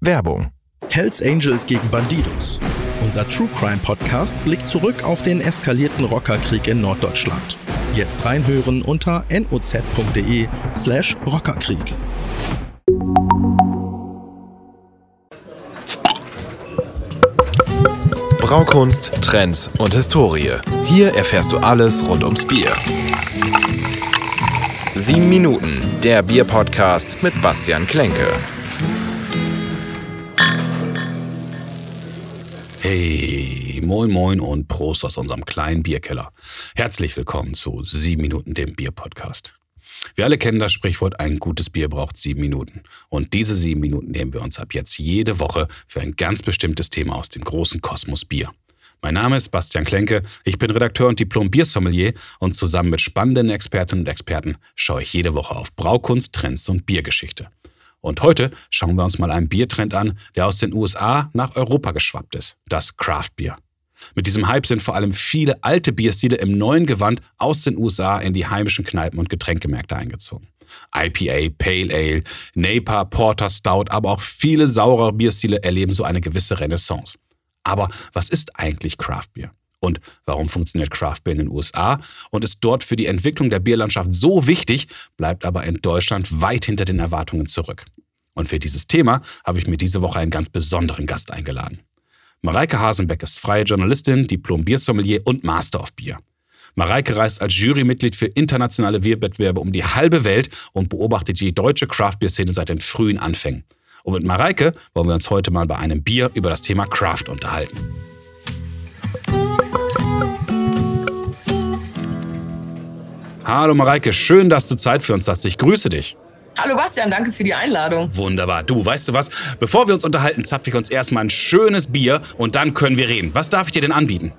Werbung. Hells Angels gegen Bandidos. Unser True Crime Podcast blickt zurück auf den eskalierten Rockerkrieg in Norddeutschland. Jetzt reinhören unter noz.de slash Rockerkrieg. Braukunst, Trends und Historie. Hier erfährst du alles rund ums Bier. Sieben Minuten, der Bier-Podcast mit Bastian Klenke. Hey, moin moin und Prost aus unserem kleinen Bierkeller. Herzlich willkommen zu Sieben Minuten, dem Bier-Podcast. Wir alle kennen das Sprichwort, ein gutes Bier braucht sieben Minuten. Und diese sieben Minuten nehmen wir uns ab jetzt jede Woche für ein ganz bestimmtes Thema aus dem großen Kosmos Bier. Mein Name ist Bastian Klenke, ich bin Redakteur und Diplom-Biersommelier und zusammen mit spannenden Expertinnen und Experten schaue ich jede Woche auf Braukunst, Trends und Biergeschichte. Und heute schauen wir uns mal einen Biertrend an, der aus den USA nach Europa geschwappt ist, das Craft Beer. Mit diesem Hype sind vor allem viele alte Bierstile im neuen Gewand aus den USA in die heimischen Kneipen und Getränkemärkte eingezogen. IPA, Pale Ale, Napa, Porter, Stout, aber auch viele saure Bierstile erleben so eine gewisse Renaissance. Aber was ist eigentlich Craft Beer? Und warum funktioniert Craft Beer in den USA und ist dort für die Entwicklung der Bierlandschaft so wichtig, bleibt aber in Deutschland weit hinter den Erwartungen zurück? Und für dieses Thema habe ich mir diese Woche einen ganz besonderen Gast eingeladen. Mareike Hasenbeck ist freie Journalistin, Diplom-Biersommelier und Master of Bier. Mareike reist als Jurymitglied für internationale Bierwettbewerbe um die halbe Welt und beobachtet die deutsche Craft-Bier-Szene seit den frühen Anfängen. Und mit Mareike wollen wir uns heute mal bei einem Bier über das Thema Craft unterhalten. Hallo Mareike, schön, dass du Zeit für uns hast. Ich grüße dich. Hallo Bastian, danke für die Einladung. Wunderbar. Du, weißt du was? Bevor wir uns unterhalten, zapfe ich uns erstmal ein schönes Bier und dann können wir reden. Was darf ich dir denn anbieten?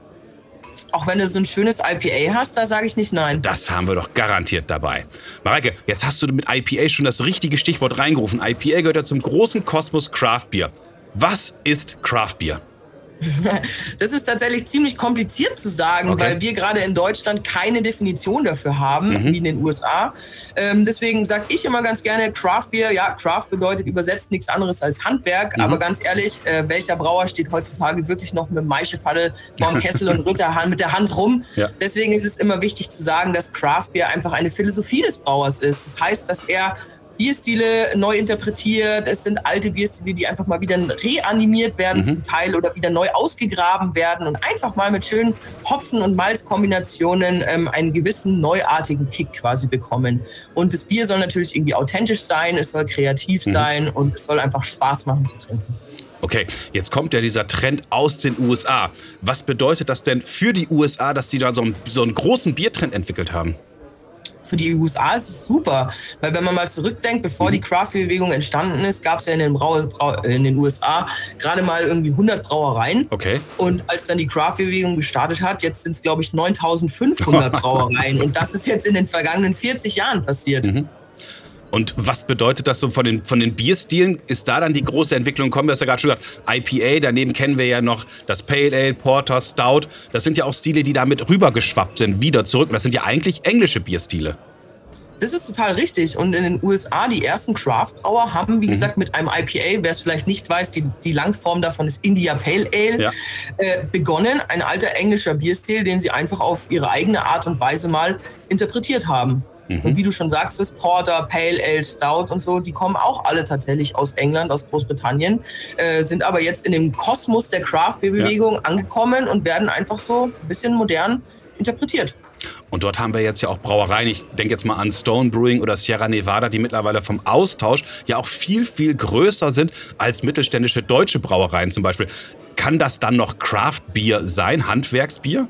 Auch wenn du so ein schönes IPA hast, da sage ich nicht nein. Das haben wir doch garantiert dabei. Mareike, jetzt hast du mit IPA schon das richtige Stichwort reingerufen. IPA gehört ja zum großen Kosmos Craft Beer. Was ist Craft Beer? Das ist tatsächlich ziemlich kompliziert zu sagen, okay. weil wir gerade in Deutschland keine Definition dafür haben, mhm. wie in den USA. Ähm, deswegen sage ich immer ganz gerne Craft Beer. Ja, Craft bedeutet übersetzt nichts anderes als Handwerk. Mhm. Aber ganz ehrlich, äh, welcher Brauer steht heutzutage wirklich noch mit Maischepaddel vorm Kessel und rührt mit der Hand rum? Ja. Deswegen ist es immer wichtig zu sagen, dass Craft Beer einfach eine Philosophie des Brauers ist. Das heißt, dass er Bierstile neu interpretiert. Es sind alte Bierstile, die einfach mal wieder reanimiert werden, mhm. zum Teil oder wieder neu ausgegraben werden und einfach mal mit schönen Hopfen- und Malzkombinationen ähm, einen gewissen neuartigen Kick quasi bekommen. Und das Bier soll natürlich irgendwie authentisch sein, es soll kreativ mhm. sein und es soll einfach Spaß machen zu trinken. Okay, jetzt kommt ja dieser Trend aus den USA. Was bedeutet das denn für die USA, dass sie da so einen, so einen großen Biertrend entwickelt haben? Für die USA ist es super. Weil wenn man mal zurückdenkt, bevor die Craft-Bewegung entstanden ist, gab es ja in den, Brau Brau in den USA gerade mal irgendwie 100 Brauereien. Okay. Und als dann die Craft-Bewegung gestartet hat, jetzt sind es, glaube ich, 9500 Brauereien. Und das ist jetzt in den vergangenen 40 Jahren passiert. Mhm. Und was bedeutet das so von den, von den Bierstilen? Ist da dann die große Entwicklung gekommen? Du hast ja gerade schon gesagt, IPA, daneben kennen wir ja noch das Pale Ale, Porter, Stout. Das sind ja auch Stile, die damit rübergeschwappt sind, wieder zurück. Das sind ja eigentlich englische Bierstile. Das ist total richtig. Und in den USA, die ersten Craft-Brauer haben, wie mhm. gesagt, mit einem IPA, wer es vielleicht nicht weiß, die, die Langform davon ist India Pale Ale, ja. äh, begonnen. Ein alter englischer Bierstil, den sie einfach auf ihre eigene Art und Weise mal interpretiert haben. Mhm. Und wie du schon sagst, das Porter, Pale Ale, Stout und so, die kommen auch alle tatsächlich aus England, aus Großbritannien, äh, sind aber jetzt in dem Kosmos der Craft-Bewegung ja. angekommen und werden einfach so ein bisschen modern interpretiert. Und dort haben wir jetzt ja auch Brauereien, ich denke jetzt mal an Stone Brewing oder Sierra Nevada, die mittlerweile vom Austausch ja auch viel, viel größer sind als mittelständische deutsche Brauereien zum Beispiel. Kann das dann noch Craft Beer sein, Handwerksbier?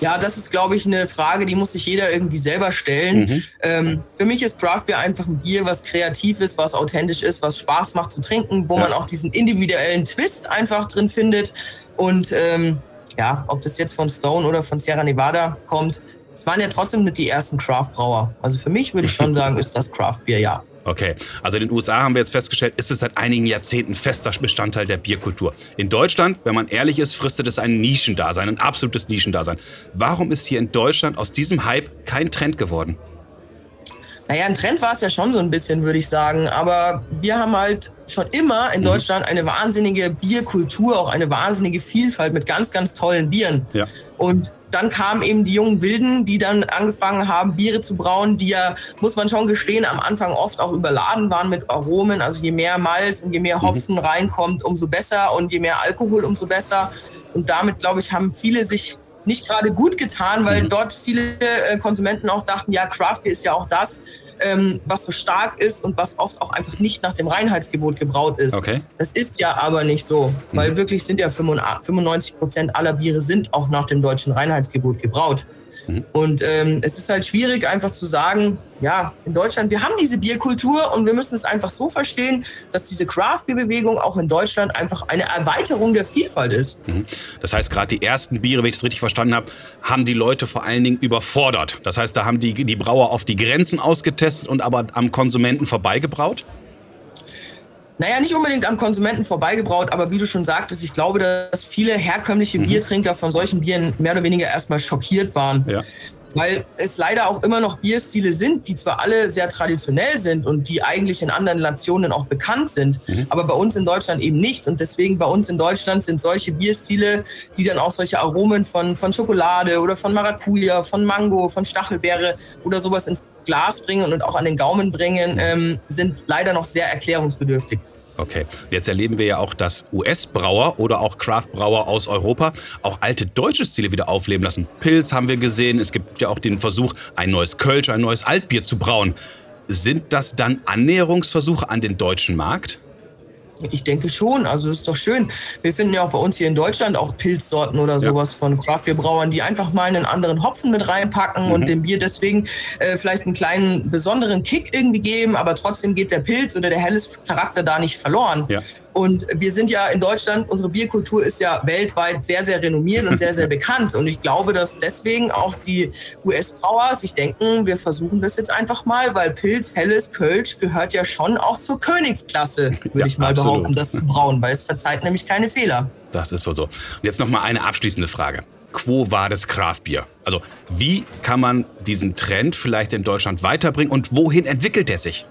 Ja, das ist, glaube ich, eine Frage, die muss sich jeder irgendwie selber stellen. Mhm. Ähm, für mich ist Craft Beer einfach ein Bier, was kreativ ist, was authentisch ist, was Spaß macht zu trinken, wo ja. man auch diesen individuellen Twist einfach drin findet. Und ähm, ja, ob das jetzt von Stone oder von Sierra Nevada kommt, es waren ja trotzdem nicht die ersten Craft-Brauer. Also für mich würde ich schon sagen, ist das Craft Beer ja. Okay, also in den USA haben wir jetzt festgestellt, ist es seit einigen Jahrzehnten fester Bestandteil der Bierkultur. In Deutschland, wenn man ehrlich ist, fristet es ein Nischendasein, ein absolutes Nischendasein. Warum ist hier in Deutschland aus diesem Hype kein Trend geworden? Naja, ein Trend war es ja schon so ein bisschen, würde ich sagen. Aber wir haben halt schon immer in mhm. Deutschland eine wahnsinnige Bierkultur, auch eine wahnsinnige Vielfalt mit ganz, ganz tollen Bieren. Ja. Und dann kamen eben die jungen Wilden, die dann angefangen haben, Biere zu brauen, die ja, muss man schon gestehen, am Anfang oft auch überladen waren mit Aromen. Also je mehr Malz und je mehr mhm. Hopfen mhm. reinkommt, umso besser und je mehr Alkohol, umso besser. Und damit, glaube ich, haben viele sich nicht gerade gut getan, weil mhm. dort viele äh, Konsumenten auch dachten, ja, Craft Beer ist ja auch das, ähm, was so stark ist und was oft auch einfach nicht nach dem Reinheitsgebot gebraut ist. Okay. Das ist ja aber nicht so, weil mhm. wirklich sind ja 95 Prozent aller Biere sind auch nach dem deutschen Reinheitsgebot gebraut. Mhm. Und ähm, es ist halt schwierig, einfach zu sagen, ja, in Deutschland, wir haben diese Bierkultur und wir müssen es einfach so verstehen, dass diese Craft-Bier-Bewegung auch in Deutschland einfach eine Erweiterung der Vielfalt ist. Mhm. Das heißt, gerade die ersten Biere, wenn ich es richtig verstanden habe, haben die Leute vor allen Dingen überfordert. Das heißt, da haben die, die Brauer auf die Grenzen ausgetestet und aber am Konsumenten vorbeigebraut? Naja, nicht unbedingt am Konsumenten vorbeigebraut, aber wie du schon sagtest, ich glaube, dass viele herkömmliche mhm. Biertrinker von solchen Bieren mehr oder weniger erstmal schockiert waren. Ja. Weil es leider auch immer noch Bierstile sind, die zwar alle sehr traditionell sind und die eigentlich in anderen Nationen auch bekannt sind, mhm. aber bei uns in Deutschland eben nicht. Und deswegen bei uns in Deutschland sind solche Bierstile, die dann auch solche Aromen von, von Schokolade oder von Maracuja, von Mango, von Stachelbeere oder sowas ins Glas bringen und auch an den Gaumen bringen, ähm, sind leider noch sehr erklärungsbedürftig. Okay, jetzt erleben wir ja auch, dass US-Brauer oder auch Craft-Brauer aus Europa auch alte deutsche Stile wieder aufleben lassen. Pilz haben wir gesehen, es gibt ja auch den Versuch, ein neues Kölsch, ein neues Altbier zu brauen. Sind das dann Annäherungsversuche an den deutschen Markt? Ich denke schon, also das ist doch schön. Wir finden ja auch bei uns hier in Deutschland auch Pilzsorten oder sowas ja. von Craftbeerbrauern, die einfach mal einen anderen Hopfen mit reinpacken mhm. und dem Bier deswegen äh, vielleicht einen kleinen besonderen Kick irgendwie geben, aber trotzdem geht der Pilz oder der helles Charakter da nicht verloren. Ja. Und wir sind ja in Deutschland, unsere Bierkultur ist ja weltweit sehr, sehr renommiert und sehr, sehr bekannt. Und ich glaube, dass deswegen auch die US-Brauer sich denken, wir versuchen das jetzt einfach mal, weil Pilz, Helles, Kölsch gehört ja schon auch zur Königsklasse, würde ja, ich mal absolut. behaupten, das zu brauen, weil es verzeiht nämlich keine Fehler. Das ist wohl so. Und jetzt noch mal eine abschließende Frage. Quo war das Kraftbier? Also wie kann man diesen Trend vielleicht in Deutschland weiterbringen und wohin entwickelt er sich?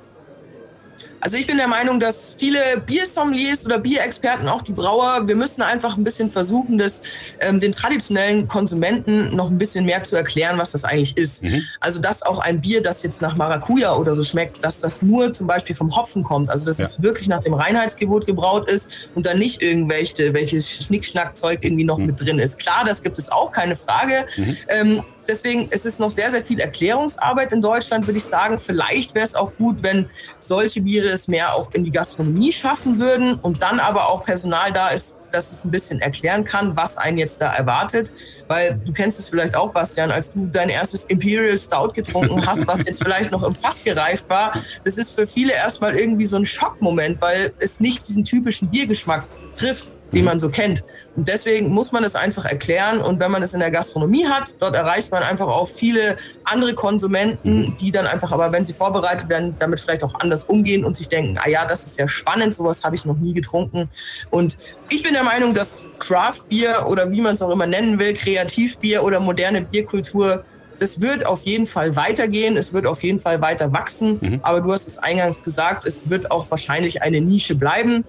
Also ich bin der Meinung, dass viele Biersommeliers oder Bierexperten, auch die Brauer, wir müssen einfach ein bisschen versuchen, das ähm, den traditionellen Konsumenten noch ein bisschen mehr zu erklären, was das eigentlich ist. Mhm. Also dass auch ein Bier, das jetzt nach Maracuja oder so schmeckt, dass das nur zum Beispiel vom Hopfen kommt. Also dass ja. es wirklich nach dem Reinheitsgebot gebraut ist und dann nicht irgendwelche welches Schnickschnackzeug irgendwie noch mhm. mit drin ist. Klar, das gibt es auch, keine Frage. Mhm. Ähm, deswegen ist es noch sehr, sehr viel Erklärungsarbeit in Deutschland, würde ich sagen. Vielleicht wäre es auch gut, wenn solche Biere es mehr auch in die Gastronomie schaffen würden und dann aber auch Personal da ist, dass es ein bisschen erklären kann, was einen jetzt da erwartet. Weil du kennst es vielleicht auch, Bastian, als du dein erstes Imperial Stout getrunken hast, was jetzt vielleicht noch im Fass gereift war. Das ist für viele erstmal irgendwie so ein Schockmoment, weil es nicht diesen typischen Biergeschmack trifft die man so kennt. Und deswegen muss man es einfach erklären. Und wenn man es in der Gastronomie hat, dort erreicht man einfach auch viele andere Konsumenten, die dann einfach, aber wenn sie vorbereitet werden, damit vielleicht auch anders umgehen und sich denken, ah ja, das ist ja spannend, sowas habe ich noch nie getrunken. Und ich bin der Meinung, dass Craft Bier oder wie man es auch immer nennen will, Kreativbier oder moderne Bierkultur das wird auf jeden Fall weitergehen, es wird auf jeden Fall weiter wachsen, mhm. aber du hast es eingangs gesagt, es wird auch wahrscheinlich eine Nische bleiben.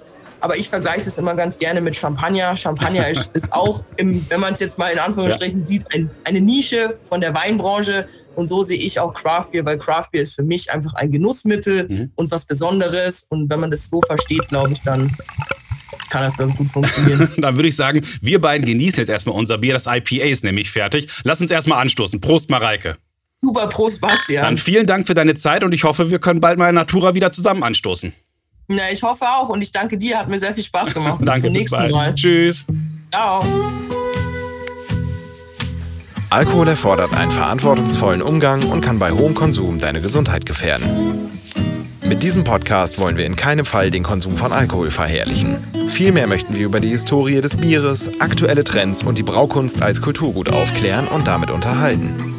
Aber ich vergleiche das immer ganz gerne mit Champagner. Champagner ist, ist auch, im, wenn man es jetzt mal in Anführungsstrichen ja. sieht, ein, eine Nische von der Weinbranche. Und so sehe ich auch Craft Beer, weil Craft Beer ist für mich einfach ein Genussmittel mhm. und was Besonderes. Und wenn man das so versteht, glaube ich, dann kann das ganz gut funktionieren. dann würde ich sagen, wir beiden genießen jetzt erstmal unser Bier. Das IPA ist nämlich fertig. Lass uns erstmal anstoßen. Prost, Mareike. Super, Prost, Bastian. Dann vielen Dank für deine Zeit und ich hoffe, wir können bald mal in Natura wieder zusammen anstoßen. Ja, ich hoffe auch und ich danke dir, hat mir sehr viel Spaß gemacht. Bis danke, zum nächsten bis Mal. Tschüss. Ciao. Alkohol erfordert einen verantwortungsvollen Umgang und kann bei hohem Konsum deine Gesundheit gefährden. Mit diesem Podcast wollen wir in keinem Fall den Konsum von Alkohol verherrlichen. Vielmehr möchten wir über die Historie des Bieres, aktuelle Trends und die Braukunst als Kulturgut aufklären und damit unterhalten.